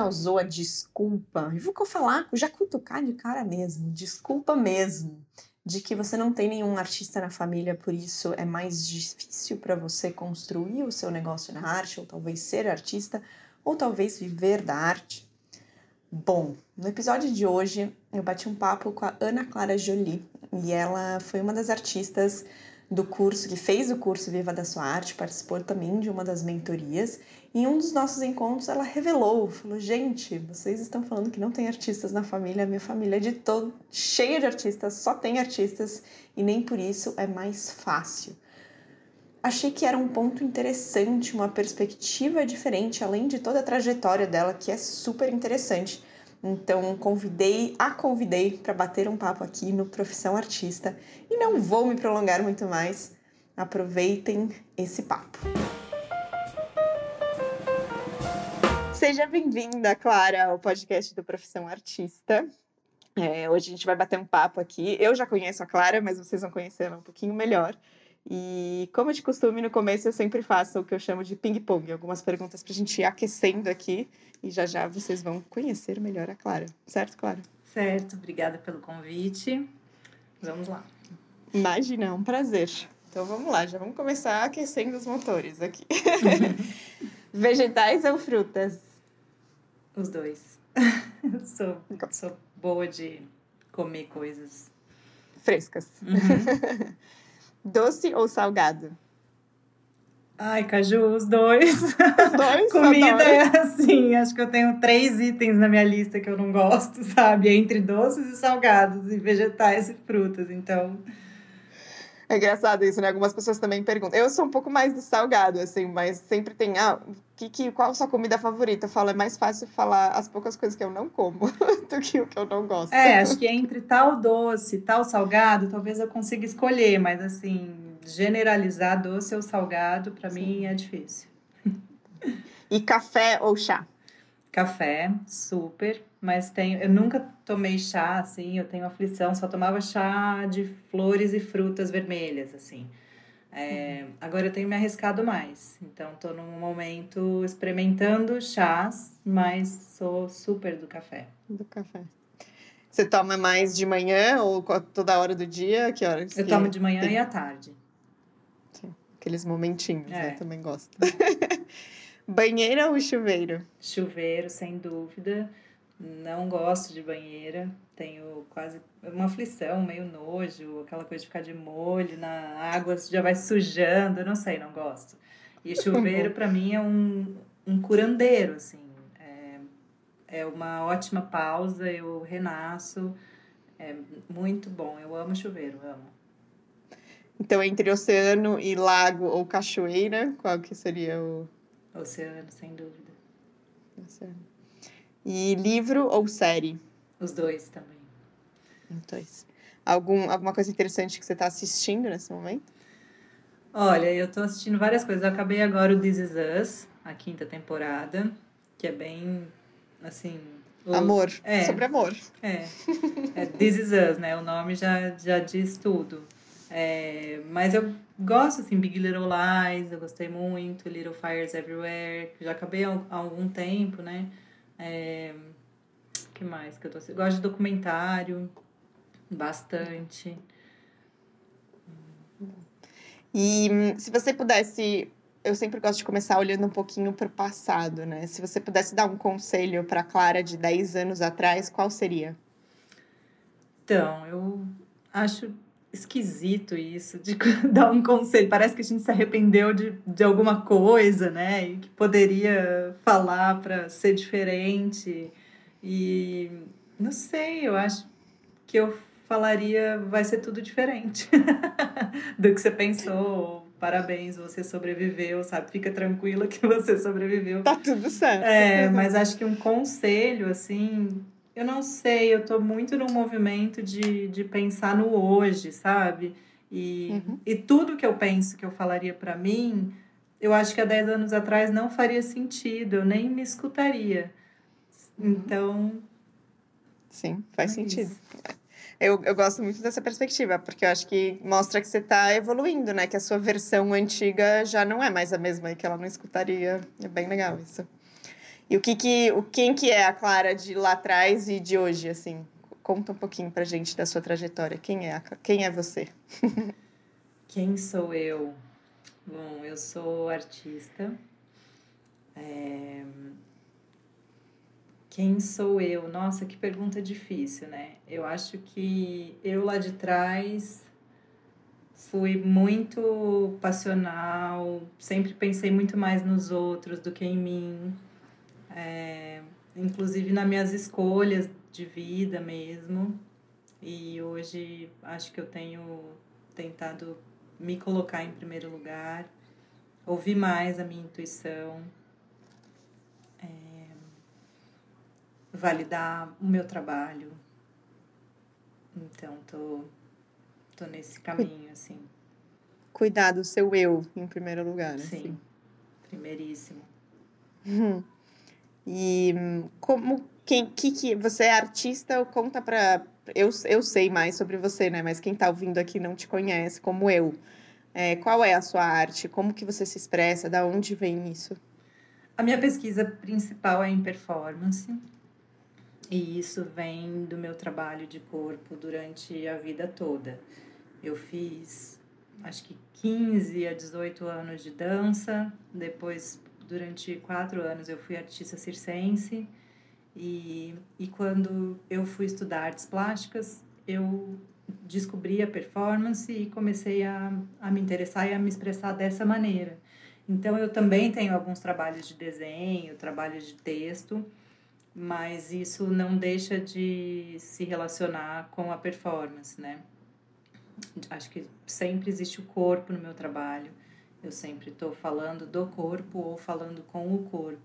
já usou a desculpa, e vou falar, já cutucar de cara mesmo, desculpa mesmo, de que você não tem nenhum artista na família, por isso é mais difícil para você construir o seu negócio na arte, ou talvez ser artista, ou talvez viver da arte? Bom, no episódio de hoje eu bati um papo com a Ana Clara Jolie e ela foi uma das artistas do curso, que fez o curso Viva da Sua Arte, participou também de uma das mentorias. E em um dos nossos encontros ela revelou, falou: "Gente, vocês estão falando que não tem artistas na família, a minha família é de todo cheia de artistas, só tem artistas e nem por isso é mais fácil" achei que era um ponto interessante, uma perspectiva diferente, além de toda a trajetória dela, que é super interessante. Então, convidei, a convidei para bater um papo aqui no Profissão Artista e não vou me prolongar muito mais. Aproveitem esse papo. Seja bem-vinda, Clara, ao podcast do Profissão Artista. É, hoje a gente vai bater um papo aqui. Eu já conheço a Clara, mas vocês vão conhecer ela um pouquinho melhor. E como de costume, no começo eu sempre faço o que eu chamo de ping-pong, algumas perguntas para a gente ir aquecendo aqui e já já vocês vão conhecer melhor a Clara. Certo, Clara? Certo, obrigada pelo convite. Vamos lá. Imagina, é um prazer. Então vamos lá, já vamos começar aquecendo os motores aqui. Vegetais ou frutas? Os dois. sou, sou boa de comer coisas frescas. Uhum. Doce ou salgado? Ai, Caju, os dois. Os dois? Comida é assim, acho que eu tenho três itens na minha lista que eu não gosto, sabe? Entre doces e salgados, e vegetais e frutas, então... É engraçado isso, né? Algumas pessoas também perguntam. Eu sou um pouco mais do salgado, assim, mas sempre tem, ah, que, que, qual a sua comida favorita? Eu falo, é mais fácil falar as poucas coisas que eu não como do que o que eu não gosto. É, acho que entre tal doce, tal salgado, talvez eu consiga escolher, mas assim, generalizar doce ou salgado, para mim é difícil. E café ou chá? Café, super mas tenho, eu nunca tomei chá assim, eu tenho aflição, só tomava chá de flores e frutas vermelhas, assim. É, uhum. Agora eu tenho me arriscado mais, então estou num momento experimentando chás, mas sou super do café. Do café. Você toma mais de manhã ou toda hora do dia? Que horas? Eu tomo de manhã tem? e à tarde. Sim, aqueles momentinhos, né? é. eu também gosto. Banheira ou chuveiro? Chuveiro, sem dúvida. Não gosto de banheira, tenho quase uma aflição, meio nojo, aquela coisa de ficar de molho na água, já vai sujando, não sei, não gosto. E chuveiro para mim é um, um curandeiro, assim, é, é uma ótima pausa, eu renasço, é muito bom, eu amo chuveiro, amo. Então, entre oceano e lago ou cachoeira, qual que seria o... Oceano, sem dúvida. Oceano. E livro ou série? Os dois também. Os dois. Algum, alguma coisa interessante que você está assistindo nesse momento? Olha, eu estou assistindo várias coisas. Eu acabei agora o This Is Us, a quinta temporada, que é bem, assim... O... Amor. É, sobre amor. É. é. This Is Us, né? O nome já, já diz tudo. É, mas eu gosto, assim, Big Little Lies, eu gostei muito, Little Fires Everywhere, já acabei há algum tempo, né? É, que mais que eu tô Eu gosto de documentário, bastante. E se você pudesse, eu sempre gosto de começar olhando um pouquinho para o passado, né? Se você pudesse dar um conselho para Clara de 10 anos atrás, qual seria? Então, eu acho esquisito isso de dar um conselho. Parece que a gente se arrependeu de, de alguma coisa, né? E que poderia falar para ser diferente. E não sei, eu acho que eu falaria vai ser tudo diferente do que você pensou. Parabéns, você sobreviveu, sabe? Fica tranquila que você sobreviveu. Tá tudo certo. É, mas acho que um conselho, assim, eu não sei, eu tô muito no movimento de, de pensar no hoje, sabe? E, uhum. e tudo que eu penso que eu falaria para mim, eu acho que há 10 anos atrás não faria sentido, eu nem me escutaria. Uhum. Então. Sim, faz é sentido. Eu, eu gosto muito dessa perspectiva, porque eu acho que mostra que você está evoluindo, né? Que a sua versão antiga já não é mais a mesma e que ela não escutaria. É bem legal isso. E o que que, o, quem que é a Clara de lá atrás e de hoje, assim? Conta um pouquinho pra gente da sua trajetória. Quem é, a, quem é você? quem sou eu? Bom, eu sou artista. É... Quem sou eu? Nossa, que pergunta difícil, né? Eu acho que eu lá de trás fui muito passional, sempre pensei muito mais nos outros do que em mim é, inclusive nas minhas escolhas de vida mesmo. E hoje acho que eu tenho tentado me colocar em primeiro lugar, ouvir mais a minha intuição, é, validar o meu trabalho. Então, tô, tô nesse caminho, assim. Cuidar do seu eu em primeiro lugar, Sim, assim. primeiríssimo. Hum. E como quem que, que você é artista, conta para eu, eu sei mais sobre você, né? Mas quem está ouvindo aqui não te conhece, como eu. É, qual é a sua arte? Como que você se expressa? Da onde vem isso? A minha pesquisa principal é em performance. E isso vem do meu trabalho de corpo durante a vida toda. Eu fiz acho que 15 a 18 anos de dança, depois durante quatro anos eu fui artista circense e, e quando eu fui estudar artes plásticas, eu descobri a performance e comecei a, a me interessar e a me expressar dessa maneira. Então, eu também tenho alguns trabalhos de desenho, trabalhos de texto, mas isso não deixa de se relacionar com a performance, né? Acho que sempre existe o corpo no meu trabalho. Eu sempre estou falando do corpo ou falando com o corpo.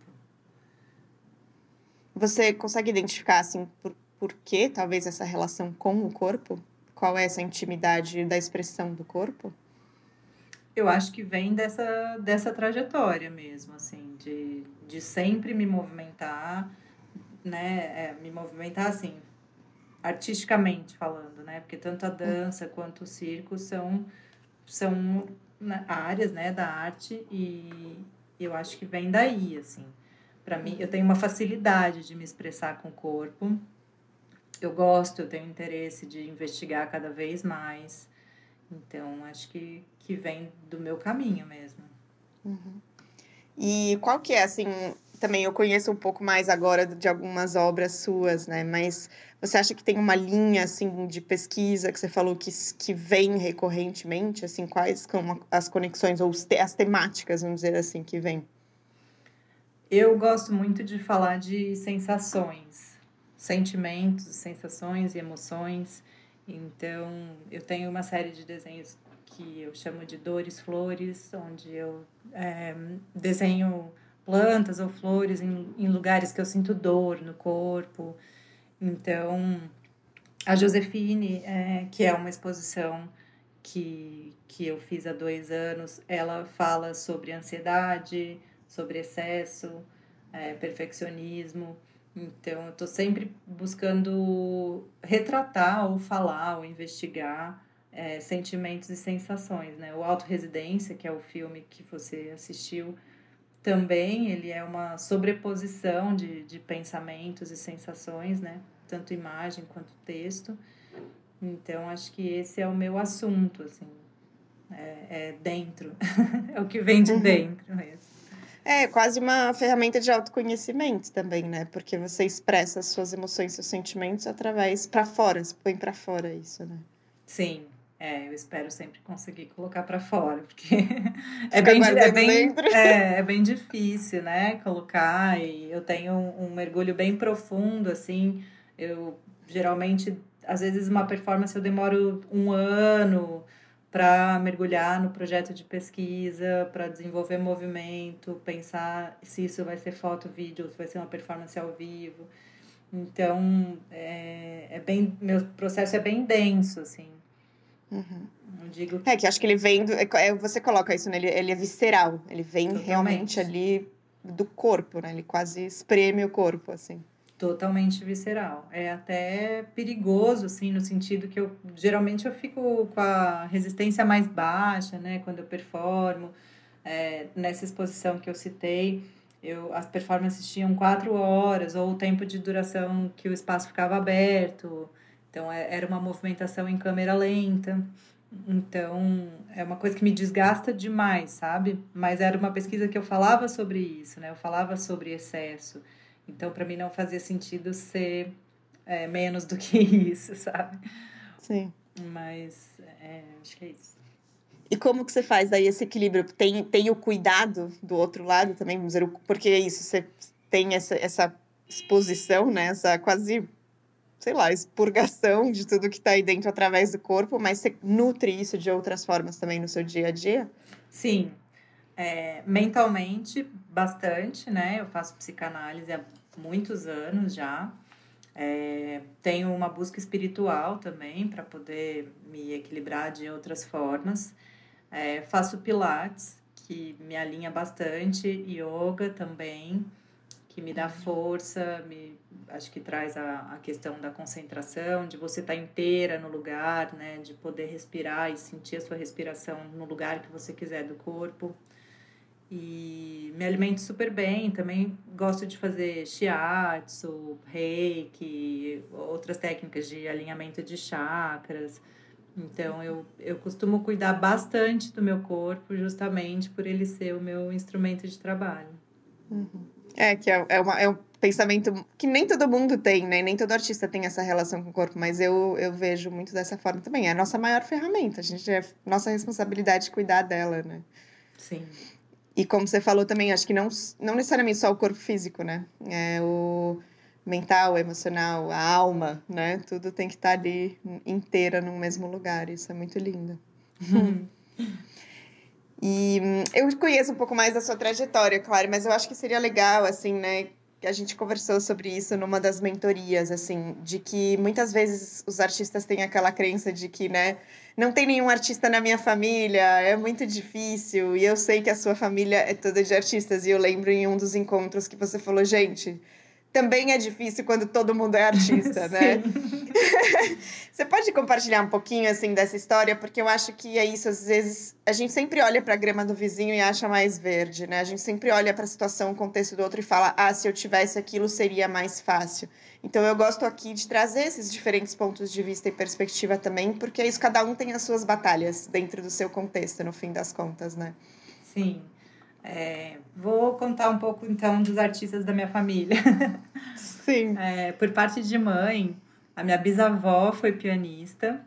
Você consegue identificar, assim, por, por que talvez essa relação com o corpo? Qual é essa intimidade da expressão do corpo? Eu acho que vem dessa, dessa trajetória mesmo, assim, de, de sempre me movimentar, né? É, me movimentar, assim, artisticamente falando, né? Porque tanto a dança quanto o circo são, são né, áreas né, da arte e eu acho que vem daí, assim. Para mim, eu tenho uma facilidade de me expressar com o corpo. Eu gosto, eu tenho interesse de investigar cada vez mais. Então, acho que, que vem do meu caminho mesmo. Uhum. E qual que é, assim, também eu conheço um pouco mais agora de algumas obras suas, né? Mas você acha que tem uma linha assim de pesquisa que você falou que, que vem recorrentemente, assim, quais são as conexões ou as temáticas, vamos dizer assim, que vem? Eu gosto muito de falar de sensações, sentimentos, sensações e emoções. Então, eu tenho uma série de desenhos que eu chamo de Dores Flores, onde eu é, desenho plantas ou flores em, em lugares que eu sinto dor no corpo. Então, a Josefine, é, que é uma exposição que, que eu fiz há dois anos, ela fala sobre ansiedade, sobre excesso, é, perfeccionismo. Então, eu estou sempre buscando retratar ou falar ou investigar é, sentimentos e sensações. Né? O Auto Residência, que é o filme que você assistiu, também ele é uma sobreposição de, de pensamentos e sensações, né? Tanto imagem quanto texto. Então, acho que esse é o meu assunto, assim. É, é dentro. é o que vem de uhum. dentro mesmo. É quase uma ferramenta de autoconhecimento também, né? Porque você expressa as suas emoções, seus sentimentos através para fora, você põe para fora isso, né? Sim, é, eu espero sempre conseguir colocar para fora, porque é bem, é, bem, é, é, bem difícil, né? Colocar, e eu tenho um, um mergulho bem profundo, assim. Eu geralmente, às vezes, uma performance eu demoro um ano para mergulhar no projeto de pesquisa, para desenvolver movimento, pensar se isso vai ser foto, vídeo, se vai ser uma performance ao vivo. Então, é, é bem, meu processo é bem denso, assim. Uhum. Não digo. É, que acho que ele vem. Do, é, é, você coloca isso, né? Ele, ele é visceral. Ele vem Totalmente. realmente ali do corpo, né? Ele quase espreme o corpo, assim. Totalmente visceral. É até perigoso, assim, no sentido que eu geralmente eu fico com a resistência mais baixa, né? Quando eu performo. É, nessa exposição que eu citei, eu, as performances tinham quatro horas, ou o tempo de duração que o espaço ficava aberto. Então, é, era uma movimentação em câmera lenta. Então, é uma coisa que me desgasta demais, sabe? Mas era uma pesquisa que eu falava sobre isso, né? Eu falava sobre excesso. Então, para mim, não fazia sentido ser é, menos do que isso, sabe? Sim. Mas, é, acho que é isso. E como que você faz aí esse equilíbrio? Tem, tem o cuidado do outro lado também, vamos dizer, porque é isso, você tem essa, essa exposição, né? Essa quase, sei lá, expurgação de tudo que está aí dentro através do corpo, mas você nutre isso de outras formas também no seu dia a dia? Sim. É, mentalmente, bastante, né? Eu faço psicanálise há muitos anos já. É, tenho uma busca espiritual também para poder me equilibrar de outras formas. É, faço pilates, que me alinha bastante, yoga também, que me dá força, me, acho que traz a, a questão da concentração, de você estar tá inteira no lugar, né, de poder respirar e sentir a sua respiração no lugar que você quiser do corpo. E me alimento super bem, também gosto de fazer shiatsu, reiki, outras técnicas de alinhamento de chakras. Então, eu, eu costumo cuidar bastante do meu corpo, justamente por ele ser o meu instrumento de trabalho. Uhum. É, que é, é, uma, é um pensamento que nem todo mundo tem, né? Nem todo artista tem essa relação com o corpo, mas eu, eu vejo muito dessa forma também. É a nossa maior ferramenta, a gente é nossa responsabilidade cuidar dela, né? Sim. E como você falou também, acho que não, não necessariamente só o corpo físico, né? É o mental, o emocional, a alma, né? Tudo tem que estar ali inteira no mesmo lugar. Isso é muito lindo. e hum, eu conheço um pouco mais da sua trajetória, claro, mas eu acho que seria legal, assim, né? a gente conversou sobre isso numa das mentorias, assim, de que muitas vezes os artistas têm aquela crença de que, né, não tem nenhum artista na minha família, é muito difícil, e eu sei que a sua família é toda de artistas, e eu lembro em um dos encontros que você falou, gente, também é difícil quando todo mundo é artista, né? Você pode compartilhar um pouquinho assim dessa história, porque eu acho que é isso, às vezes a gente sempre olha para a grama do vizinho e acha mais verde, né? A gente sempre olha para a situação, o contexto do outro e fala: "Ah, se eu tivesse aquilo seria mais fácil". Então eu gosto aqui de trazer esses diferentes pontos de vista e perspectiva também, porque é isso cada um tem as suas batalhas dentro do seu contexto, no fim das contas, né? Sim. É, vou contar um pouco então dos artistas da minha família. Sim. É, por parte de mãe, a minha bisavó foi pianista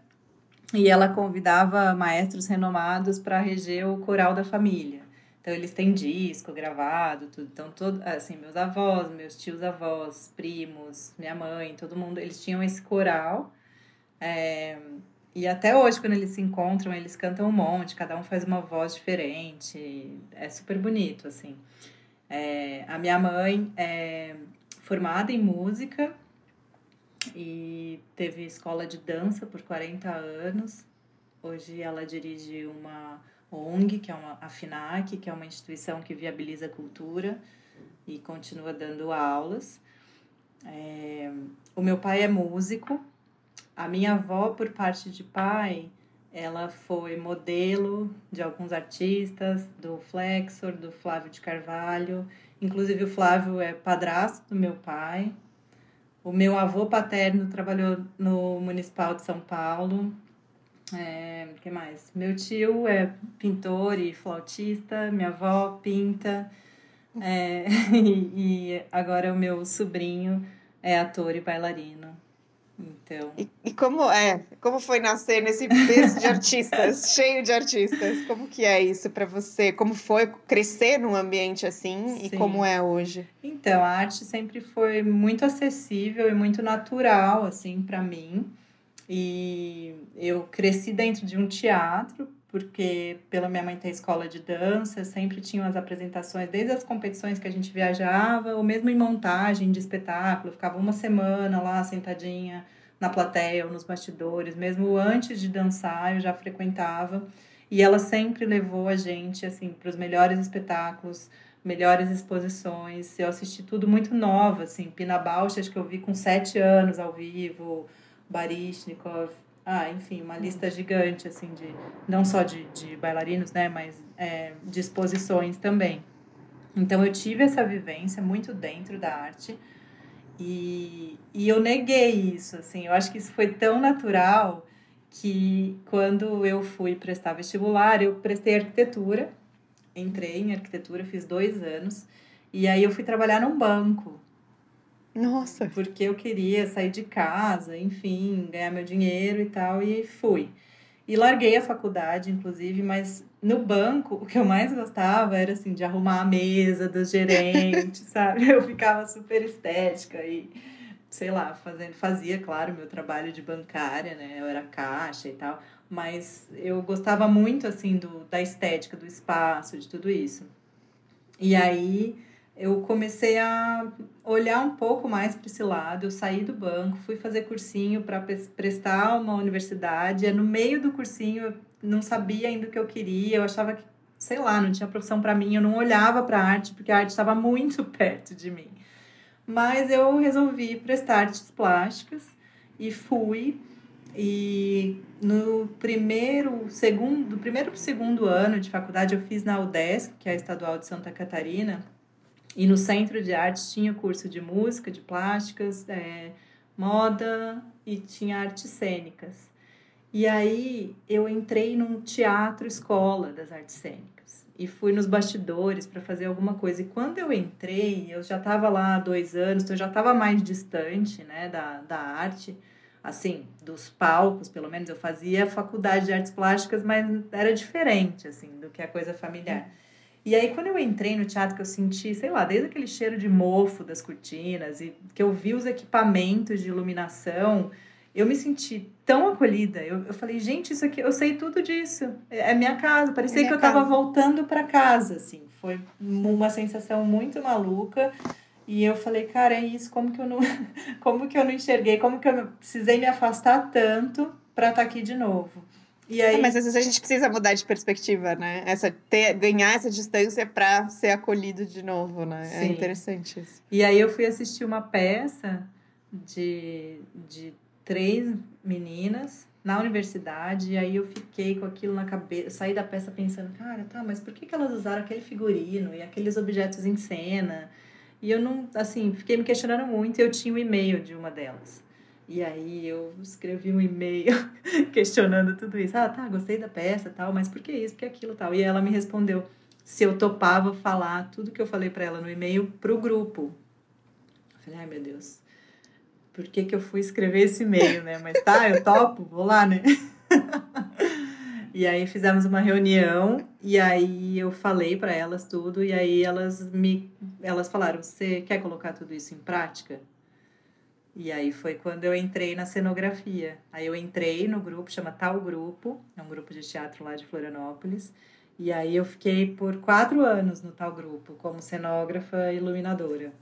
e ela convidava maestros renomados para reger o coral da família. Então eles têm disco gravado, tudo. Então todo, assim, meus avós, meus tios avós, primos, minha mãe, todo mundo, eles tinham esse coral. É, e até hoje, quando eles se encontram, eles cantam um monte, cada um faz uma voz diferente. É super bonito, assim. É, a minha mãe é formada em música e teve escola de dança por 40 anos. Hoje ela dirige uma ONG, que é uma, a FINAC, que é uma instituição que viabiliza a cultura e continua dando aulas. É, o meu pai é músico, a minha avó, por parte de pai, ela foi modelo de alguns artistas, do Flexor, do Flávio de Carvalho. Inclusive, o Flávio é padrasto do meu pai. O meu avô paterno trabalhou no Municipal de São Paulo. É, que mais? Meu tio é pintor e flautista, minha avó pinta. É, e, e agora o meu sobrinho é ator e bailarino. Então. E, e, como é? Como foi nascer nesse berço de artistas, cheio de artistas? Como que é isso para você? Como foi crescer num ambiente assim Sim. e como é hoje? Então, a arte sempre foi muito acessível e muito natural assim para mim. E eu cresci dentro de um teatro, porque pela minha mãe ter escola de dança, sempre tinham as apresentações, desde as competições que a gente viajava, ou mesmo em montagem de espetáculo, ficava uma semana lá sentadinha na plateia ou nos bastidores, mesmo antes de dançar eu já frequentava, e ela sempre levou a gente assim para os melhores espetáculos, melhores exposições. Eu assisti tudo muito nova, assim, Pina Bausch, acho que eu vi com sete anos ao vivo, Baryshnikov, ah, enfim, uma lista gigante, assim, de não só de, de bailarinos, né, mas é, de exposições também. Então eu tive essa vivência muito dentro da arte e, e eu neguei isso, assim. Eu acho que isso foi tão natural que quando eu fui prestar vestibular, eu prestei arquitetura, entrei em arquitetura, fiz dois anos, e aí eu fui trabalhar num banco. Nossa! Porque eu queria sair de casa, enfim, ganhar meu dinheiro e tal, e fui. E larguei a faculdade, inclusive, mas no banco, o que eu mais gostava era, assim, de arrumar a mesa dos gerentes, sabe? Eu ficava super estética e sei lá, fazendo, fazia, claro, meu trabalho de bancária, né? Eu era caixa e tal, mas eu gostava muito, assim, do, da estética, do espaço, de tudo isso. E aí eu comecei a olhar um pouco mais para esse lado. Eu saí do banco, fui fazer cursinho para prestar uma universidade. No meio do cursinho eu não sabia ainda o que eu queria. Eu achava que, sei lá, não tinha profissão para mim. Eu não olhava para arte porque a arte estava muito perto de mim. Mas eu resolvi prestar artes plásticas e fui. E no primeiro, segundo, do primeiro para o segundo ano de faculdade eu fiz na UDESC, que é a Estadual de Santa Catarina, e no Centro de Artes tinha curso de música, de plásticas, é, moda e tinha artes cênicas. E aí eu entrei num teatro escola das artes cênicas e fui nos bastidores para fazer alguma coisa. E quando eu entrei, eu já estava lá há dois anos, então eu já estava mais distante né, da, da arte, assim, dos palcos, pelo menos. Eu fazia faculdade de artes plásticas, mas era diferente, assim, do que a coisa familiar. E aí, quando eu entrei no teatro, que eu senti, sei lá, desde aquele cheiro de mofo das cortinas, e que eu vi os equipamentos de iluminação eu me senti tão acolhida. Eu, eu falei, gente, isso aqui, eu sei tudo disso. É, é minha casa. Parecia é minha que eu estava voltando para casa, assim. Foi uma sensação muito maluca. E eu falei, cara, é isso. Como que eu não, como que eu não enxerguei? Como que eu precisei me afastar tanto para estar tá aqui de novo? E aí... É, mas às vezes a gente precisa mudar de perspectiva, né? Essa, ter, ganhar essa distância para ser acolhido de novo, né? É Sim. É interessante isso. E aí eu fui assistir uma peça de, de três meninas na universidade, e aí eu fiquei com aquilo na cabeça, saí da peça pensando, cara, tá, mas por que, que elas usaram aquele figurino e aqueles objetos em cena? E eu não, assim, fiquei me questionando muito, e eu tinha o um e-mail de uma delas. E aí eu escrevi um e-mail questionando tudo isso. Ah, tá, gostei da peça tal, mas por que isso, por que aquilo tal? E ela me respondeu se eu topava falar tudo que eu falei para ela no e-mail pro grupo. Eu falei, ai meu Deus por que, que eu fui escrever esse e-mail, né? Mas tá, eu topo, vou lá, né? e aí fizemos uma reunião e aí eu falei para elas tudo e aí elas me elas falaram: "Você quer colocar tudo isso em prática?" E aí foi quando eu entrei na cenografia. Aí eu entrei no grupo, chama Tal Grupo, é um grupo de teatro lá de Florianópolis. E aí eu fiquei por quatro anos no tal grupo, como cenógrafa e iluminadora.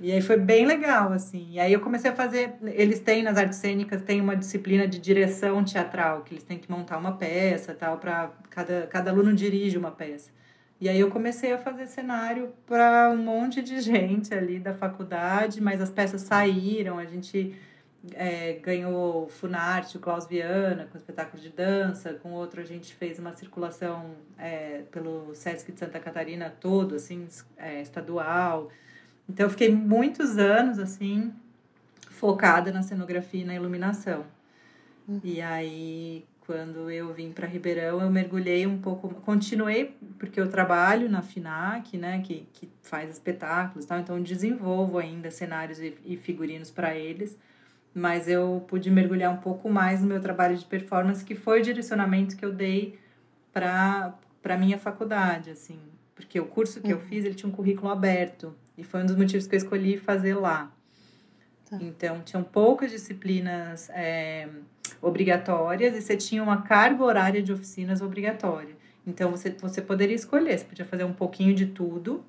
E aí foi bem legal, assim. E aí eu comecei a fazer. Eles têm nas artes cênicas tem uma disciplina de direção teatral, que eles têm que montar uma peça tal, para cada, cada aluno dirige uma peça. E aí eu comecei a fazer cenário para um monte de gente ali da faculdade, mas as peças saíram, a gente é, ganhou o Funarte, o Klaus Viana, com espetáculo de dança, com outro a gente fez uma circulação é, pelo Sesc de Santa Catarina todo, assim, é, estadual. Então eu fiquei muitos anos assim focada na cenografia e na iluminação. Uhum. E aí quando eu vim para Ribeirão, eu mergulhei um pouco, continuei porque eu trabalho na FINAC, né, que, que faz espetáculos, tal, então desenvolvo ainda cenários e, e figurinos para eles, mas eu pude mergulhar um pouco mais no meu trabalho de performance, que foi o direcionamento que eu dei para para minha faculdade, assim, porque o curso que uhum. eu fiz, ele tinha um currículo aberto, e foi um dos motivos que eu escolhi fazer lá. Tá. Então, tinham poucas disciplinas é, obrigatórias e você tinha uma carga horária de oficinas obrigatória. Então, você, você poderia escolher, você podia fazer um pouquinho de tudo.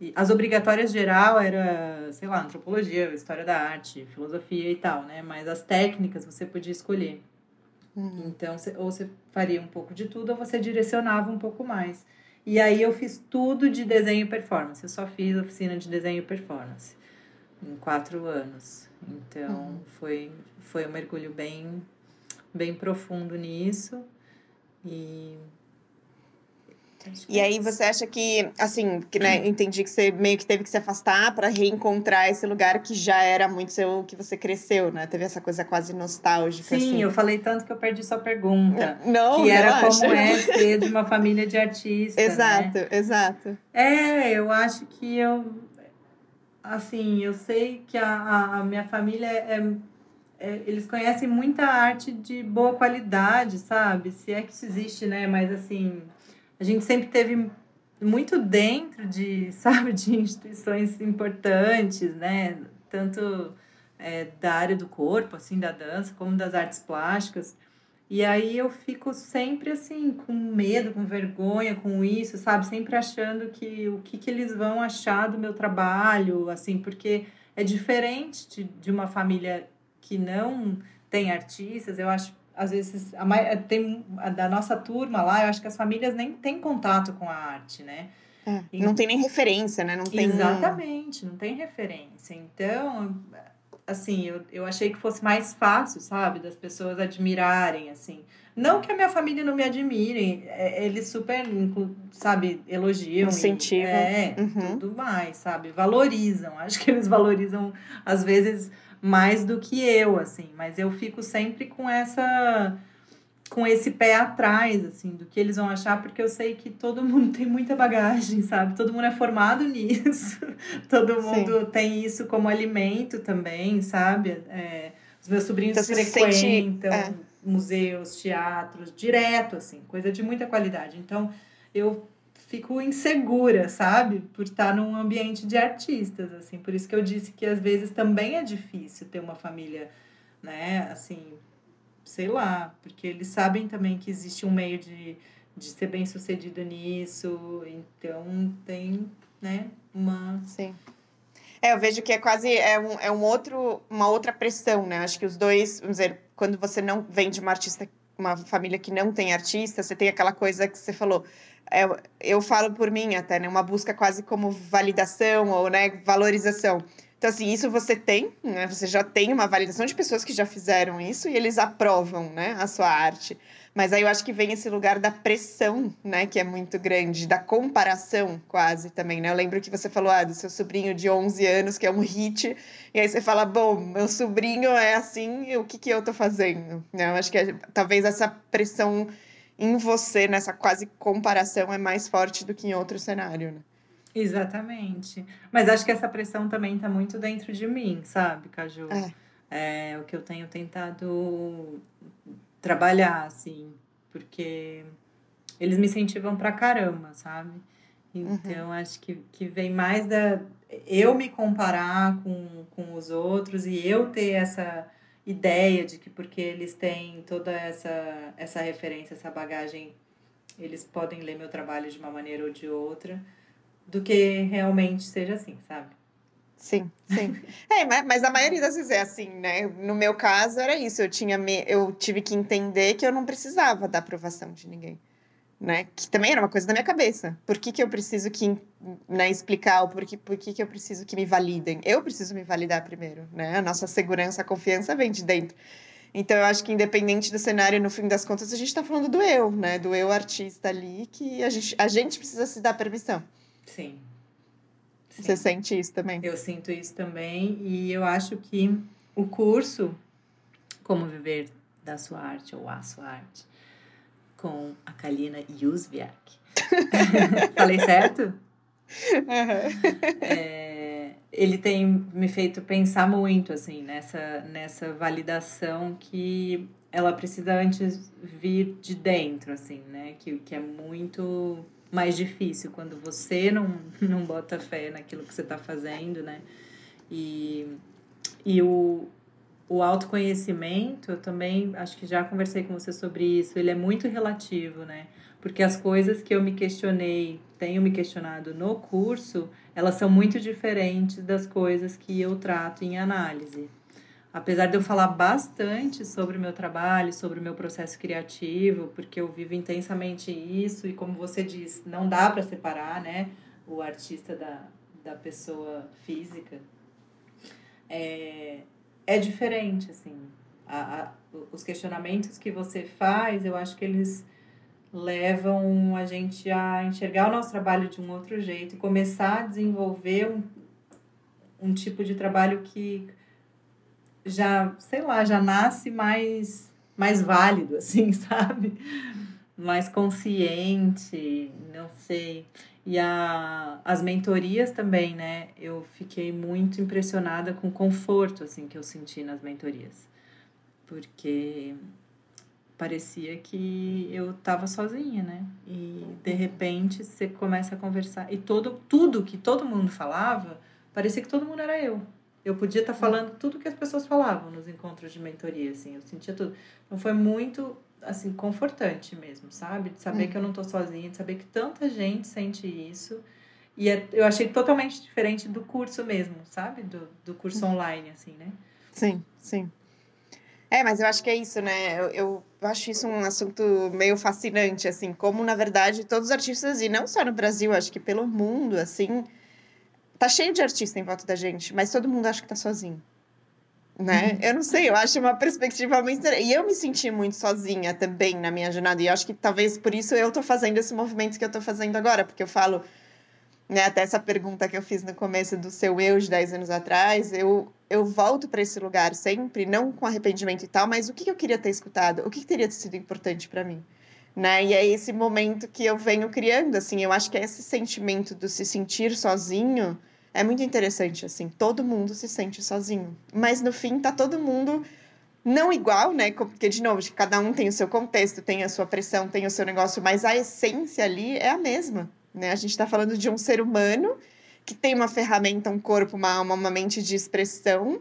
E as obrigatórias geral era, sei lá, antropologia, história da arte, filosofia e tal, né? Mas as técnicas você podia escolher. Uhum. Então, você, ou você faria um pouco de tudo ou você direcionava um pouco mais. E aí eu fiz tudo de desenho e performance. Eu só fiz oficina de desenho e performance em quatro anos. Então uhum. foi, foi um mergulho bem, bem profundo nisso. E E aí você acha que, assim, que, né, entendi que você meio que teve que se afastar para reencontrar esse lugar que já era muito seu, que você cresceu, né? Teve essa coisa quase nostálgica. Sim, assim. eu falei tanto que eu perdi sua pergunta. Não, Que era como é ser de uma família de artistas. Exato, Né? exato. É, eu acho que eu. Assim, eu sei que a, a- minha família é, é- Eles conhecem muita arte de boa qualidade, sabe? Se é que isso existe, né? Mas, assim, a gente sempre teve muito dentro de, sabe, de instituições importantes, né? Tanto é, da área do corpo, assim, da dança, como das artes plásticas. E aí eu fico sempre assim, com medo, com vergonha com isso, sabe? Sempre achando que o que, que eles vão achar do meu trabalho, assim, porque é diferente de, de uma família que não tem artistas. Eu acho, às vezes, a, mai- tem a da nossa turma lá, eu acho que as famílias nem têm contato com a arte, né? É, Não tem nem referência, né? Não tem. Exatamente, não tem referência. Então, assim, eu, eu achei que fosse mais fácil, sabe, das pessoas admirarem, assim. Não que a minha família não me admire, é, eles super, sabe, elogiam. e- Incentivam. É, Uhum. tudo mais, sabe? Valorizam. Acho que eles valorizam, às vezes, mais do que eu, assim. Mas eu fico sempre com essa com esse pé atrás, assim, do que eles vão achar, porque eu sei que todo mundo tem muita bagagem, sabe? Todo mundo é formado nisso, todo mundo tem isso como alimento também, sabe? É, os meus sobrinhos Então, se sente- frequentam é. museus, teatros, direto, assim, coisa de muita qualidade. Então, eu fico insegura, sabe? Por estar num ambiente de artistas, assim. Por isso que eu disse que às vezes também é difícil ter uma família, né, assim, sei lá, porque eles sabem também que existe um meio de, de ser bem sucedido nisso, então tem, né, uma. Sim. É, eu vejo que é quase é um, é um outro, uma outra pressão, né? Acho que os dois, vamos dizer, quando você não vem de uma artista, uma família que não tem artista, você tem aquela coisa que você falou. é, eu falo por mim até, né? Uma busca quase como validação ou né, valorização. Então, assim, isso você tem, né? Você já tem uma validação de pessoas que já fizeram isso e eles aprovam, né, a sua arte. Mas aí eu acho que vem esse lugar da pressão, né, que é muito grande, da comparação quase também, né? Eu lembro que você falou, ah, do seu sobrinho de 11 anos, que é um hit, e aí você fala, bom, meu sobrinho é assim, o que que eu tô fazendo? Né? Eu acho que é- talvez essa pressão em você, nessa quase comparação, é mais forte do que em outro cenário, né? Exatamente. Mas acho que essa pressão também tá muito dentro de mim, sabe, Caju? É. É o que eu tenho tentado trabalhar, assim, porque eles me incentivam pra caramba, sabe? Então, acho que, que vem mais da eu me comparar com, com os outros e eu ter essa ideia de que porque eles têm toda essa, essa referência, essa bagagem, eles podem ler meu trabalho de uma maneira ou de outra, do que realmente seja assim, sabe? Sim, sim. É, mas, a maioria das vezes é assim, né? No meu caso era isso, eu tinha me... eu tive que entender que eu não precisava da aprovação de ninguém, né? Que também era uma coisa da minha cabeça. Por que, que eu preciso que né, explicar o porquê, por que, que eu preciso que me validem? Eu preciso me validar primeiro, né? A nossa segurança, a confiança vem de dentro. Então eu acho que independente do cenário, no fim das contas, a gente tá falando do eu, né? Do eu artista ali, que a gente, a gente precisa se dar permissão. Sim. Sim. Você sente isso também? Eu sinto isso também e eu acho que o curso Como Viver da Sua Arte ou A Sua Arte com a Kalina Yusviak. Falei certo? É, ele tem me feito pensar muito assim nessa, nessa validação que ela precisa antes vir de dentro, assim, né? Que, que é muito mais difícil quando você não, não bota fé naquilo que você está fazendo, né? E, e o, o autoconhecimento, eu também acho que já conversei com você sobre isso, ele é muito relativo, né? Porque as coisas que eu me questionei, tenho me questionado no curso, elas são muito diferentes das coisas que eu trato em análise. Apesar de eu falar bastante sobre o meu trabalho, sobre o meu processo criativo, porque eu vivo intensamente isso, e como você diz, não dá para separar né, o artista da, da pessoa física, é, é diferente, assim. A, a, os questionamentos que você faz, eu acho que eles levam a gente a enxergar o nosso trabalho de um outro jeito e começar a desenvolver um, um tipo de trabalho que já, sei lá, já nasce mais, mais válido, assim, sabe? Mais consciente, não sei. E a, as mentorias também, né? Eu fiquei muito impressionada com o conforto, assim, que eu senti nas mentorias. Porque parecia que eu estava sozinha, né? E de repente você começa a conversar e todo tudo que todo mundo falava, parecia que todo mundo era eu. Eu podia estar tá falando tudo que as pessoas falavam nos encontros de mentoria, assim, eu sentia tudo. Então foi muito assim confortante mesmo, sabe? De saber hum. que eu não tô sozinha, de saber que tanta gente sente isso. E é, eu achei totalmente diferente do curso mesmo, sabe? Do, do curso hum. online, assim, né? Sim, sim. É, mas eu acho que é isso, né? Eu, eu, acho isso um assunto meio fascinante, assim, como, na verdade, todos os artistas, e não só no Brasil, acho que pelo mundo, assim, tá cheio de artista em volta da gente, mas todo mundo acha que tá sozinho. Né? Uhum. Eu não sei, eu acho uma perspectiva muito. E eu me senti muito sozinha também na minha jornada. E acho que talvez por isso eu tô fazendo esse movimento que eu tô fazendo agora, porque eu falo, né, até essa pergunta que eu fiz no começo do seu eu de 10 anos atrás, eu, eu volto para esse lugar sempre, não com arrependimento e tal, mas o que eu queria ter escutado? O que teria sido importante para mim? Né? E é esse momento que eu venho criando, assim, eu acho que esse sentimento do se sentir sozinho é muito interessante, assim, todo mundo se sente sozinho, mas no fim tá todo mundo não igual, né? Porque, de novo, cada um tem o seu contexto, tem a sua pressão, tem o seu negócio, mas a essência ali é a mesma. Né? A gente está falando de um ser humano que tem uma ferramenta, um corpo, uma alma, uma mente de expressão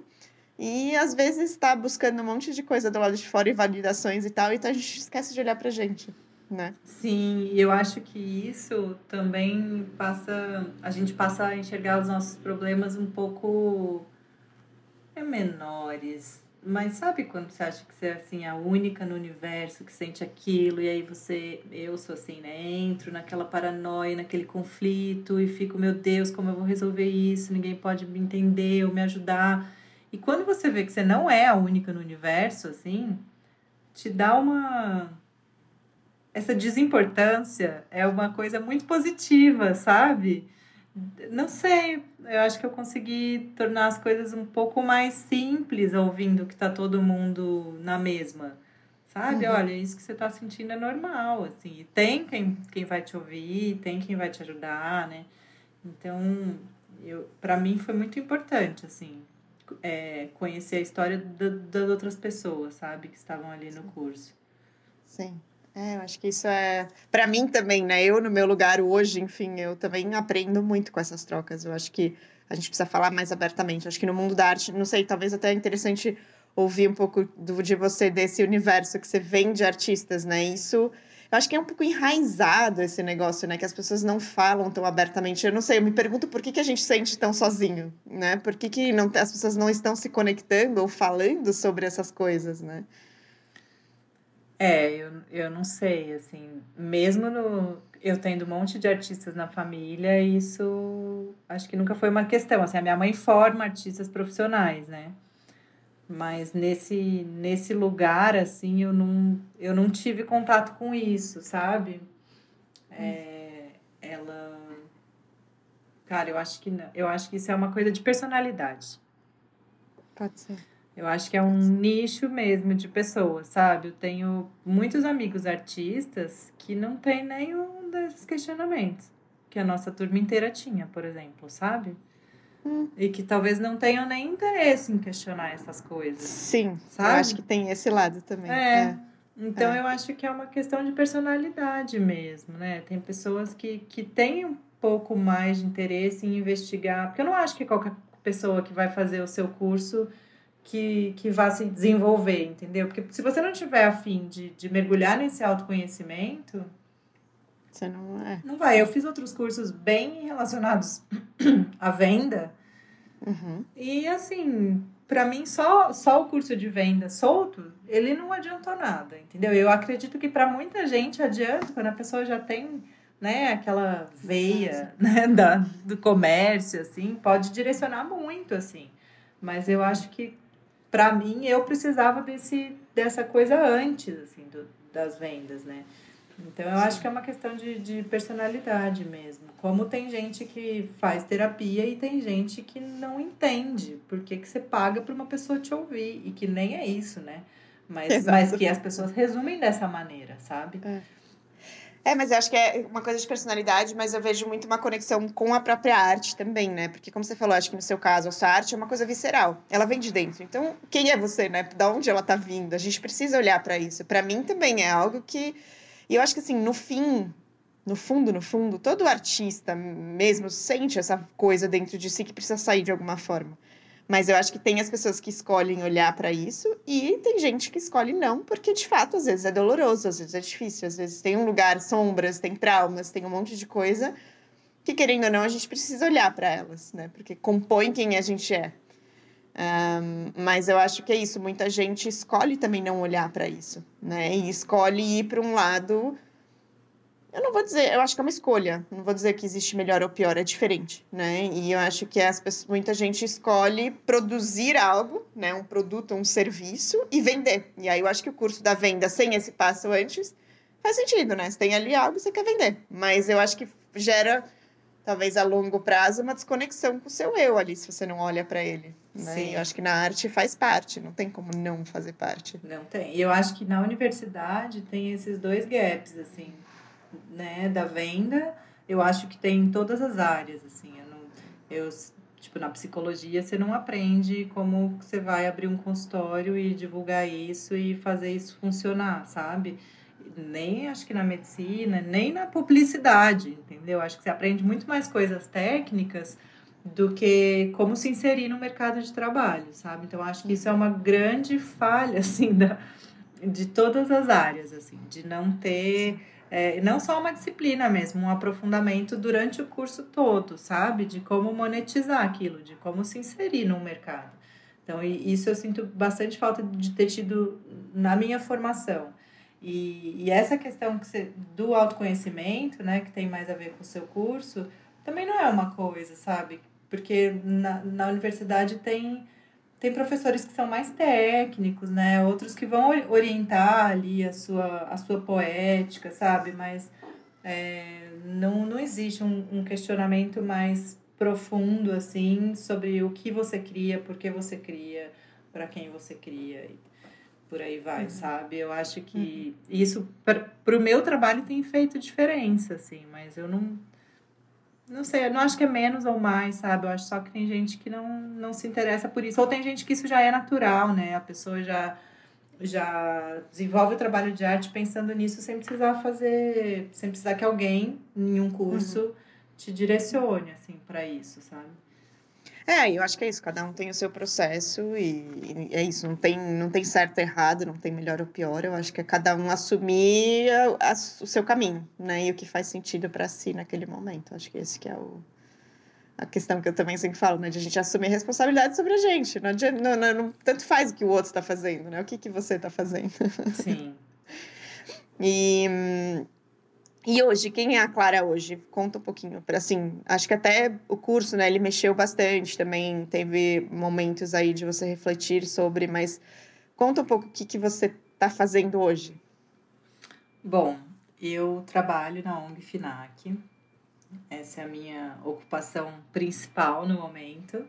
e às vezes está buscando um monte de coisa do lado de fora e validações e tal, então a gente esquece de olhar pra gente, né? Sim, eu acho que isso também passa, a gente passa a enxergar os nossos problemas um pouco é, menores, mas sabe quando você acha que você é assim, a única no universo que sente aquilo, e aí você, eu sou assim, né? Entro naquela paranoia, naquele conflito e fico, meu Deus, como eu vou resolver isso? Ninguém pode me entender ou me ajudar. E quando você vê que você não é a única no universo, assim, te dá uma. Essa desimportância é uma coisa muito positiva, sabe? Não sei, eu acho que eu consegui tornar as coisas um pouco mais simples ouvindo que tá todo mundo na mesma. Sabe? Uhum. Olha, isso que você tá sentindo é normal, assim. E tem quem, quem vai te ouvir, tem quem vai te ajudar, né? Então, eu, para mim foi muito importante, assim, é, conhecer a história da, das outras pessoas, sabe? Que estavam ali no curso. Sim. É, eu acho que isso é. para mim também, né? Eu, no meu lugar hoje, enfim, eu também aprendo muito com essas trocas. Eu acho que a gente precisa falar mais abertamente. Eu acho que no mundo da arte, não sei, talvez até é interessante ouvir um pouco do, de você, desse universo que você vem de artistas, né? Isso. Eu acho que é um pouco enraizado esse negócio, né? Que as pessoas não falam tão abertamente. Eu não sei, eu me pergunto por que, que a gente sente tão sozinho, né? Por que, que não, as pessoas não estão se conectando ou falando sobre essas coisas, né? É, eu, eu não sei, assim, mesmo no, eu tendo um monte de artistas na família, isso acho que nunca foi uma questão, assim, a minha mãe forma artistas profissionais, né? Mas nesse, nesse lugar, assim, eu não, eu não tive contato com isso, sabe? É, ela... Cara, eu acho que não. Eu acho que isso é uma coisa de personalidade. Pode ser. Eu acho que é um nicho mesmo de pessoas, sabe? Eu tenho muitos amigos artistas que não tem nenhum desses questionamentos que a nossa turma inteira tinha, por exemplo, sabe? Hum. E que talvez não tenham nem interesse em questionar essas coisas. Sim, sabe? eu acho que tem esse lado também. É. é. Então é. eu acho que é uma questão de personalidade mesmo, né? Tem pessoas que, que têm um pouco mais de interesse em investigar, porque eu não acho que qualquer pessoa que vai fazer o seu curso que, que vá se desenvolver, entendeu? Porque se você não tiver afim de, de mergulhar nesse autoconhecimento. Você não é. Não vai. Eu fiz outros cursos bem relacionados à venda. Uhum. E assim, para mim, só, só o curso de venda solto, ele não adiantou nada, entendeu? Eu acredito que para muita gente adianta quando a pessoa já tem né, aquela veia né, da, do comércio, assim, pode direcionar muito, assim. Mas eu acho que para mim, eu precisava desse, dessa coisa antes, assim, do, das vendas, né? Então eu acho que é uma questão de, de personalidade mesmo. Como tem gente que faz terapia e tem gente que não entende por que, que você paga para uma pessoa te ouvir e que nem é isso, né? Mas, mas que as pessoas resumem dessa maneira, sabe? É. É, mas eu acho que é uma coisa de personalidade, mas eu vejo muito uma conexão com a própria arte também, né? Porque, como você falou, acho que no seu caso, a sua arte é uma coisa visceral. Ela vem de dentro. Então, quem é você, né? Da onde ela tá vindo? A gente precisa olhar para isso. Para mim também é algo que. E eu acho que, assim, no fim, no fundo, no fundo, todo artista mesmo sente essa coisa dentro de si que precisa sair de alguma forma. Mas eu acho que tem as pessoas que escolhem olhar para isso e tem gente que escolhe não, porque de fato às vezes é doloroso, às vezes é difícil, às vezes tem um lugar, sombras, tem traumas, tem um monte de coisa que querendo ou não a gente precisa olhar para elas, né? Porque compõe quem a gente é. Um, mas eu acho que é isso, muita gente escolhe também não olhar para isso, né? E escolhe ir para um lado eu não vou dizer, eu acho que é uma escolha. Não vou dizer que existe melhor ou pior, é diferente, né? E eu acho que as pessoas, muita gente escolhe produzir algo, né? Um produto, um serviço e vender. E aí eu acho que o curso da venda sem esse passo antes faz sentido, né? Você tem ali algo, você quer vender. Mas eu acho que gera, talvez a longo prazo, uma desconexão com o seu eu ali, se você não olha para ele. Né? Sim. E eu acho que na arte faz parte, não tem como não fazer parte. Não tem. E eu acho que na universidade tem esses dois gaps, assim né, da venda, eu acho que tem em todas as áreas, assim, eu, não, eu tipo, na psicologia você não aprende como você vai abrir um consultório e divulgar isso e fazer isso funcionar, sabe? Nem acho que na medicina, nem na publicidade, entendeu? Acho que você aprende muito mais coisas técnicas do que como se inserir no mercado de trabalho, sabe? Então acho que isso é uma grande falha assim da de todas as áreas, assim, de não ter é, não só uma disciplina mesmo, um aprofundamento durante o curso todo, sabe? De como monetizar aquilo, de como se inserir no mercado. Então, isso eu sinto bastante falta de ter tido na minha formação. E, e essa questão que você, do autoconhecimento, né, que tem mais a ver com o seu curso, também não é uma coisa, sabe? Porque na, na universidade tem tem professores que são mais técnicos, né? Outros que vão orientar ali a sua, a sua poética, sabe? Mas é, não, não existe um, um questionamento mais profundo, assim, sobre o que você cria, por que você cria, para quem você cria. E por aí vai, uhum. sabe? Eu acho que uhum. isso, para o meu trabalho, tem feito diferença, assim, mas eu não não sei, eu não acho que é menos ou mais, sabe? Eu acho só que tem gente que não, não se interessa por isso. Ou tem gente que isso já é natural, né? A pessoa já, já desenvolve o trabalho de arte pensando nisso sem precisar fazer. sem precisar que alguém, em um curso, uhum. te direcione, assim, para isso, sabe? É, eu acho que é isso, cada um tem o seu processo e, é isso, não tem, não tem certo errado, não tem melhor ou pior, eu acho que é cada um assumir a, a, o seu caminho, né, e o que faz sentido para si naquele momento, acho que esse que é o, a questão que eu também sempre falo, né, de a gente assumir responsabilidade sobre a gente, não, adianta, não, não, não tanto faz o que o outro está fazendo, né, o que, que você está fazendo. Sim. e... E hoje, quem é a Clara hoje? Conta um pouquinho. Assim, acho que até o curso, né, ele mexeu bastante também, teve momentos aí de você refletir sobre, mas conta um pouco o que, que você está fazendo hoje. Bom, eu trabalho na ONG FINAC. Essa é a minha ocupação principal no momento.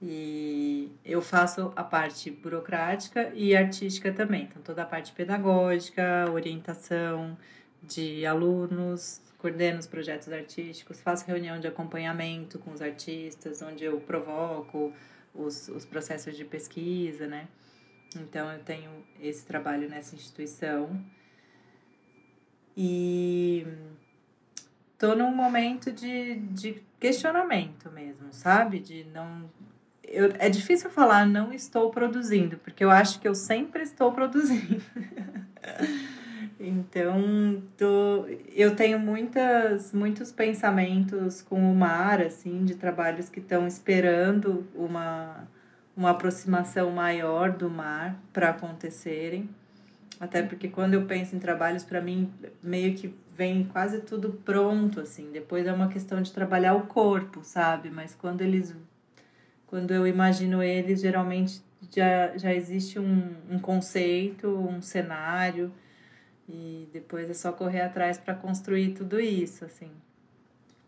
E eu faço a parte burocrática e artística também. Então, toda a parte pedagógica, orientação, de alunos, coordeno os projetos artísticos, faço reunião de acompanhamento com os artistas, onde eu provoco os, os processos de pesquisa, né? Então, eu tenho esse trabalho nessa instituição. E tô num momento de, de questionamento mesmo, sabe? De não. Eu, é difícil falar não estou produzindo, porque eu acho que eu sempre estou produzindo. Então, tô, eu tenho muitas, muitos pensamentos com o mar, assim, de trabalhos que estão esperando uma, uma aproximação maior do mar para acontecerem. Até porque quando eu penso em trabalhos, para mim, meio que vem quase tudo pronto, assim. Depois é uma questão de trabalhar o corpo, sabe? Mas quando eles... Quando eu imagino eles, geralmente já, já existe um, um conceito, um cenário E depois é só correr atrás para construir tudo isso, assim.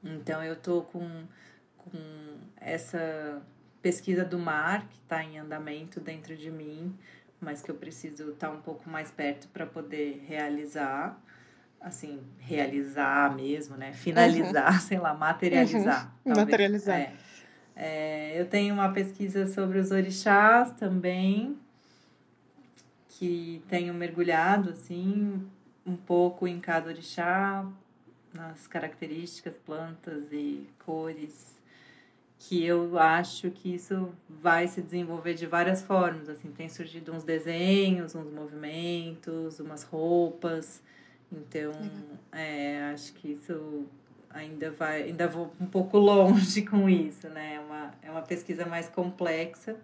Então eu tô com, com essa pesquisa do mar que está em andamento dentro de mim, mas que eu preciso estar tá um pouco mais perto para poder realizar, assim, realizar mesmo, né? Finalizar, uhum. sei lá, materializar. Uhum. Materializar. É. É, eu tenho uma pesquisa sobre os orixás também, que tenho mergulhado, assim, um pouco em cada orixá, nas características, plantas e cores que eu acho que isso vai se desenvolver de várias formas. Assim, tem surgido uns desenhos, uns movimentos, umas roupas. Então, é, acho que isso ainda vai, ainda vou um pouco longe com isso, né? É uma, é uma pesquisa mais complexa.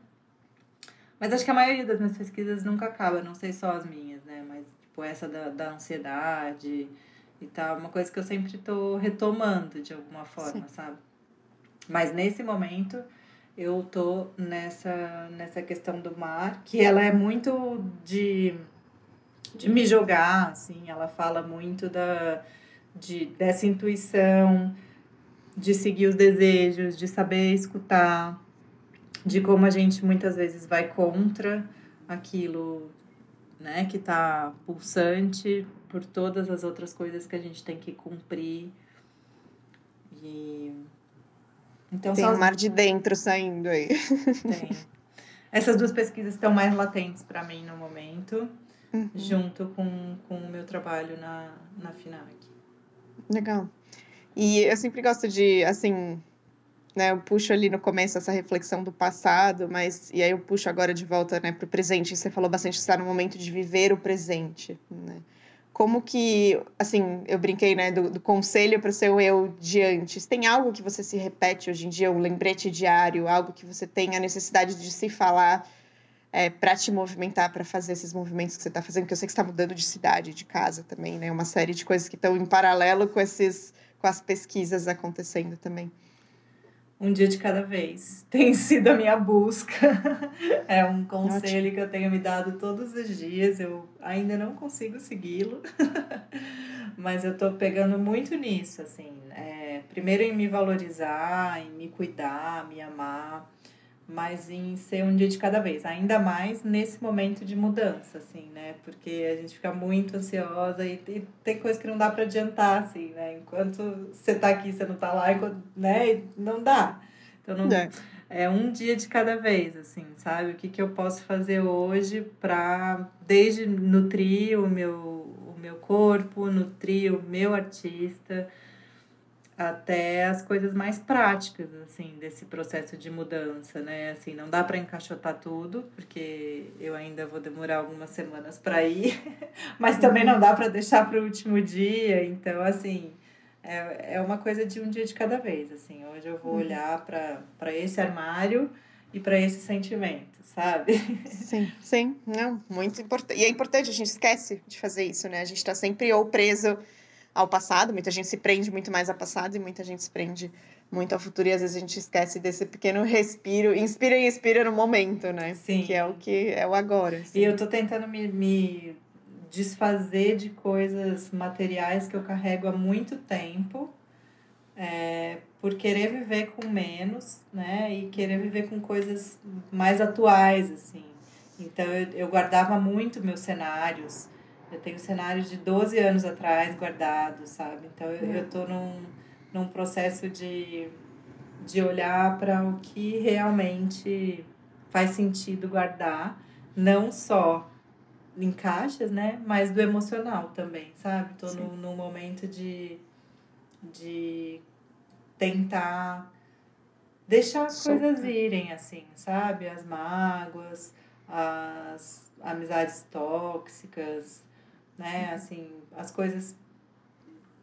Mas acho que a maioria das minhas pesquisas nunca acaba, não sei só as minhas, né? Mas tipo essa da, da ansiedade e tal, uma coisa que eu sempre tô retomando de alguma forma, Sim. sabe? Mas nesse momento eu tô nessa, nessa questão do mar, que ela é muito de, de me jogar, assim, ela fala muito da, de, dessa intuição, de seguir os desejos, de saber escutar, de como a gente muitas vezes vai contra aquilo né, que está pulsante por todas as outras coisas que a gente tem que cumprir. E então, tem um mar de dentro saindo aí. Tem. Essas duas pesquisas estão mais latentes para mim no momento, uhum. junto com, com o meu trabalho na, na FINAC. Legal. E eu sempre gosto de, assim, né, eu puxo ali no começo essa reflexão do passado, mas e aí eu puxo agora de volta, né, para o presente. Você falou bastante que está no momento de viver o presente, né? como que, assim, eu brinquei, né, do, do conselho para o seu eu de antes. Tem algo que você se repete hoje em dia, um lembrete diário, algo que você tem a necessidade de se falar é, para te movimentar, para fazer esses movimentos que você está fazendo? Porque eu sei que está mudando de cidade, de casa também, né? Uma série de coisas que estão em paralelo com, esses, com as pesquisas acontecendo também um dia de cada vez. Tem sido a minha busca. é um conselho que eu tenho me dado todos os dias. Eu ainda não consigo segui-lo, mas eu tô pegando muito nisso, assim. É, primeiro em me valorizar, em me cuidar, me amar mas em ser um dia de cada vez, ainda mais nesse momento de mudança, assim, né? Porque a gente fica muito ansiosa e, e tem coisa que não dá para adiantar, assim, né? Enquanto você tá aqui, você não tá lá, enquanto, né? Não dá. Então, não, é. é um dia de cada vez, assim, sabe? O que, que eu posso fazer hoje para, desde nutrir o meu, o meu corpo, nutrir o meu artista, até as coisas mais práticas assim desse processo de mudança, né? Assim, não dá para encaixotar tudo, porque eu ainda vou demorar algumas semanas para ir, mas também não dá para deixar para o último dia, então assim, é, é uma coisa de um dia de cada vez, assim. Hoje eu vou uhum. olhar para esse armário e para esse sentimento, sabe? Sim, sim, não, muito importante. E é importante, a gente esquece de fazer isso, né? A gente está sempre ou preso ao passado, muita gente se prende muito mais ao passado e muita gente se prende muito ao futuro e às vezes a gente esquece desse pequeno respiro, inspira e expira no momento, né? Sim. Que é o que é o agora. Assim. E eu tô tentando me, me desfazer de coisas materiais que eu carrego há muito tempo. É, por querer viver com menos, né? E querer viver com coisas mais atuais, assim. Então, eu, eu guardava muito meus cenários, eu tenho cenários de 12 anos atrás guardados, sabe? Então eu, eu tô num, num processo de, de olhar para o que realmente faz sentido guardar, não só em caixas, né? Mas do emocional também, sabe? Tô num, num momento de, de tentar deixar as coisas irem, assim, sabe? As mágoas, as amizades tóxicas, né? Assim, as coisas.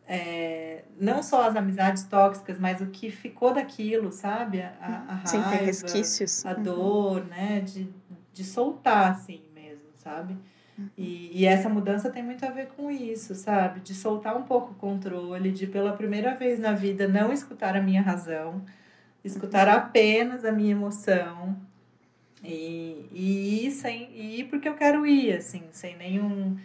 É, não só as amizades tóxicas, mas o que ficou daquilo, sabe? A, a raiva, Sim, tem resquícios. a uhum. dor, uhum. né? De, de soltar, assim mesmo, sabe? Uhum. E, e essa mudança tem muito a ver com isso, sabe? De soltar um pouco o controle, de pela primeira vez na vida não escutar a minha razão, escutar uhum. apenas a minha emoção. E, e ir sem e ir porque eu quero ir, assim, sem nenhum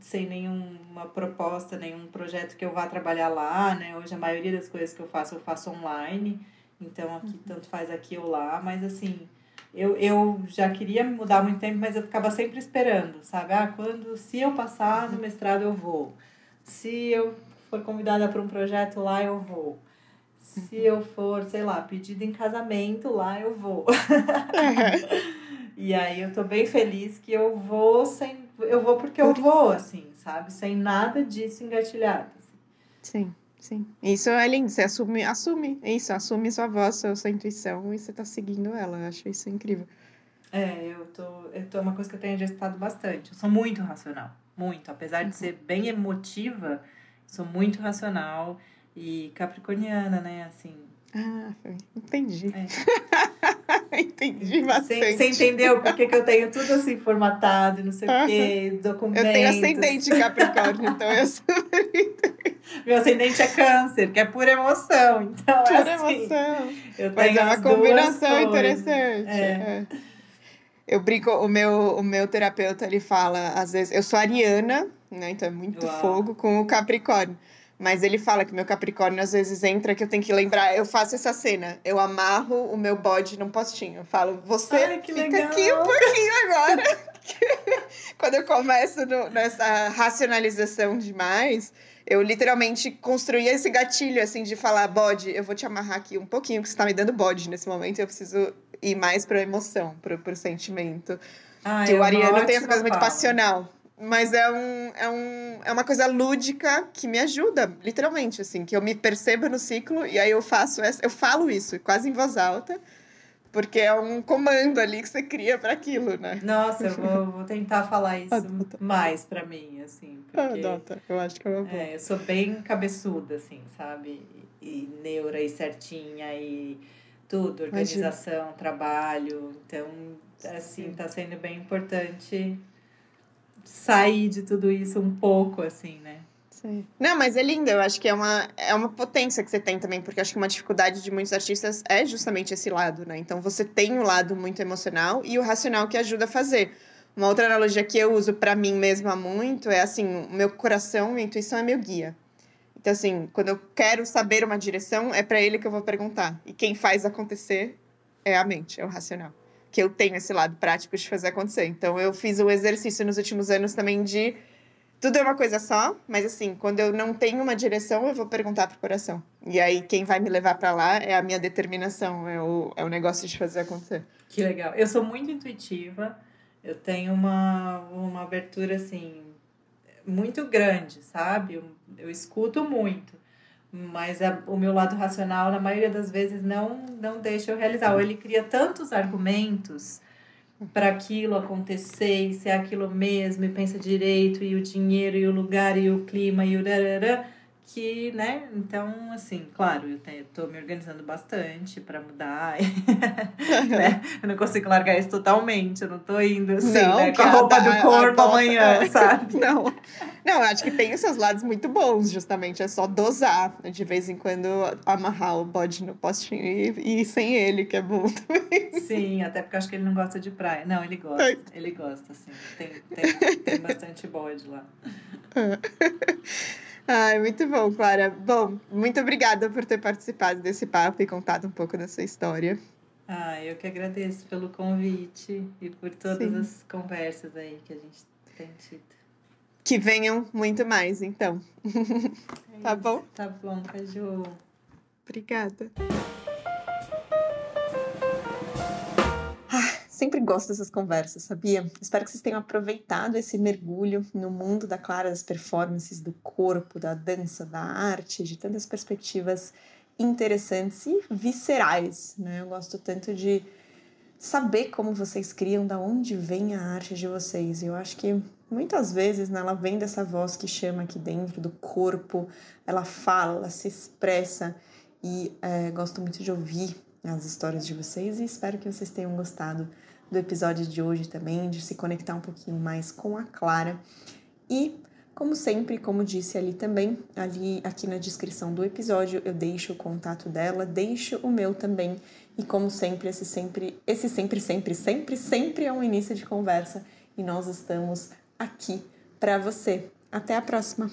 sem nenhuma proposta, nenhum projeto que eu vá trabalhar lá, né? Hoje a maioria das coisas que eu faço, eu faço online. Então aqui tanto faz aqui ou lá, mas assim, eu, eu já queria mudar há muito tempo, mas eu ficava sempre esperando, sabe? Ah, quando se eu passar no mestrado eu vou. Se eu for convidada para um projeto lá, eu vou. Se eu for, sei lá, pedido em casamento lá, eu vou. e aí eu tô bem feliz que eu vou sem eu vou porque eu vou, assim, sabe? Sem nada disso engatilhado. Assim. Sim, sim. Isso é lindo. Você assume, assume isso, assume sua voz, sua, sua intuição e você tá seguindo ela. Eu acho isso incrível. É, eu tô, eu tô. Uma coisa que eu tenho exercitado bastante. Eu sou muito racional. Muito. Apesar de ser bem emotiva, sou muito racional e capricorniana, né? Assim. Ah, entendi. É. entendi bastante. Você entendeu por que, eu tenho tudo assim formatado, não sei o quê, documentos. Eu tenho ascendente Capricórnio, então eu super Meu ascendente é câncer, que é pura emoção. Então, pura é assim, emoção. Eu Mas é uma combinação interessante. É. É. Eu brinco, o meu, o meu terapeuta, ele fala, às vezes, eu sou ariana, né? Então é muito Uau. fogo com o Capricórnio. Mas ele fala que meu Capricórnio às vezes entra que eu tenho que lembrar. Eu faço essa cena. Eu amarro o meu bode num postinho. Eu falo, você Ai, fica legal. aqui um pouquinho agora. Quando eu começo no, nessa racionalização demais, eu literalmente construí esse gatilho, assim, de falar, bode, eu vou te amarrar aqui um pouquinho, que você tá me dando bode nesse momento. Eu preciso ir mais pra emoção, pro, pro sentimento. Ah, que é o ariano tem essa coisa fala. muito passional. Mas é, um, é, um, é uma coisa lúdica que me ajuda, literalmente, assim, que eu me percebo no ciclo e aí eu faço essa, eu falo isso quase em voz alta, porque é um comando ali que você cria para aquilo, né? Nossa, eu vou, vou tentar falar isso Adota. mais para mim, assim, porque Adota. eu acho que é uma boa. É, eu sou bem cabeçuda, assim, sabe? E, neura e certinha e tudo, organização, Imagina. trabalho, então, assim, tá sendo bem importante sair de tudo isso um pouco, assim, né? Sim. Não, mas é lindo. Eu acho que é uma, é uma potência que você tem também, porque acho que uma dificuldade de muitos artistas é justamente esse lado, né? Então você tem o um lado muito emocional e o racional que ajuda a fazer. Uma outra analogia que eu uso para mim mesma muito é assim: meu coração, minha intuição é meu guia. Então, assim, quando eu quero saber uma direção, é para ele que eu vou perguntar. E quem faz acontecer é a mente, é o racional que eu tenho esse lado prático de fazer acontecer. Então eu fiz o exercício nos últimos anos também de tudo é uma coisa só, mas assim, quando eu não tenho uma direção, eu vou perguntar pro coração. E aí quem vai me levar para lá é a minha determinação, é o, é o negócio de fazer acontecer. Que legal. Eu sou muito intuitiva, eu tenho uma, uma abertura assim muito grande, sabe? Eu, eu escuto muito mas a, o meu lado racional na maioria das vezes não não deixa eu realizar. Ou ele cria tantos argumentos para aquilo acontecer e ser aquilo mesmo e pensa direito e o dinheiro e o lugar e o clima e o rarará, que, né? Então, assim, claro, eu estou me organizando bastante para mudar. né? Eu não consigo largar isso totalmente. Eu não estou indo assim, não, né? Com a roupa do corpo amanhã, sabe? Não. Não, eu acho que tem os seus lados muito bons, justamente. É só dosar, né? de vez em quando, amarrar o bode no postinho e, e ir sem ele, que é bom também. Sim, até porque eu acho que ele não gosta de praia. Não, ele gosta. Ele gosta, assim. Tem, tem, tem bastante bode lá. Ai, muito bom, Clara. Bom, muito obrigada por ter participado desse papo e contado um pouco da sua história. Ah, eu que agradeço pelo convite e por todas Sim. as conversas aí que a gente tem tido. Que venham muito mais, então. É tá bom? Tá bom, Caju. Obrigada. Sempre gosto dessas conversas, sabia? Espero que vocês tenham aproveitado esse mergulho no mundo da Clara, das performances, do corpo, da dança, da arte, de tantas perspectivas interessantes e viscerais, né? Eu gosto tanto de saber como vocês criam, da onde vem a arte de vocês. Eu acho que muitas vezes né, ela vem dessa voz que chama aqui dentro do corpo, ela fala, ela se expressa e é, gosto muito de ouvir as histórias de vocês e espero que vocês tenham gostado do episódio de hoje também, de se conectar um pouquinho mais com a Clara. E, como sempre, como disse ali também, ali aqui na descrição do episódio, eu deixo o contato dela, deixo o meu também. E como sempre, esse sempre, esse sempre, sempre, sempre, sempre é um início de conversa e nós estamos aqui para você. Até a próxima.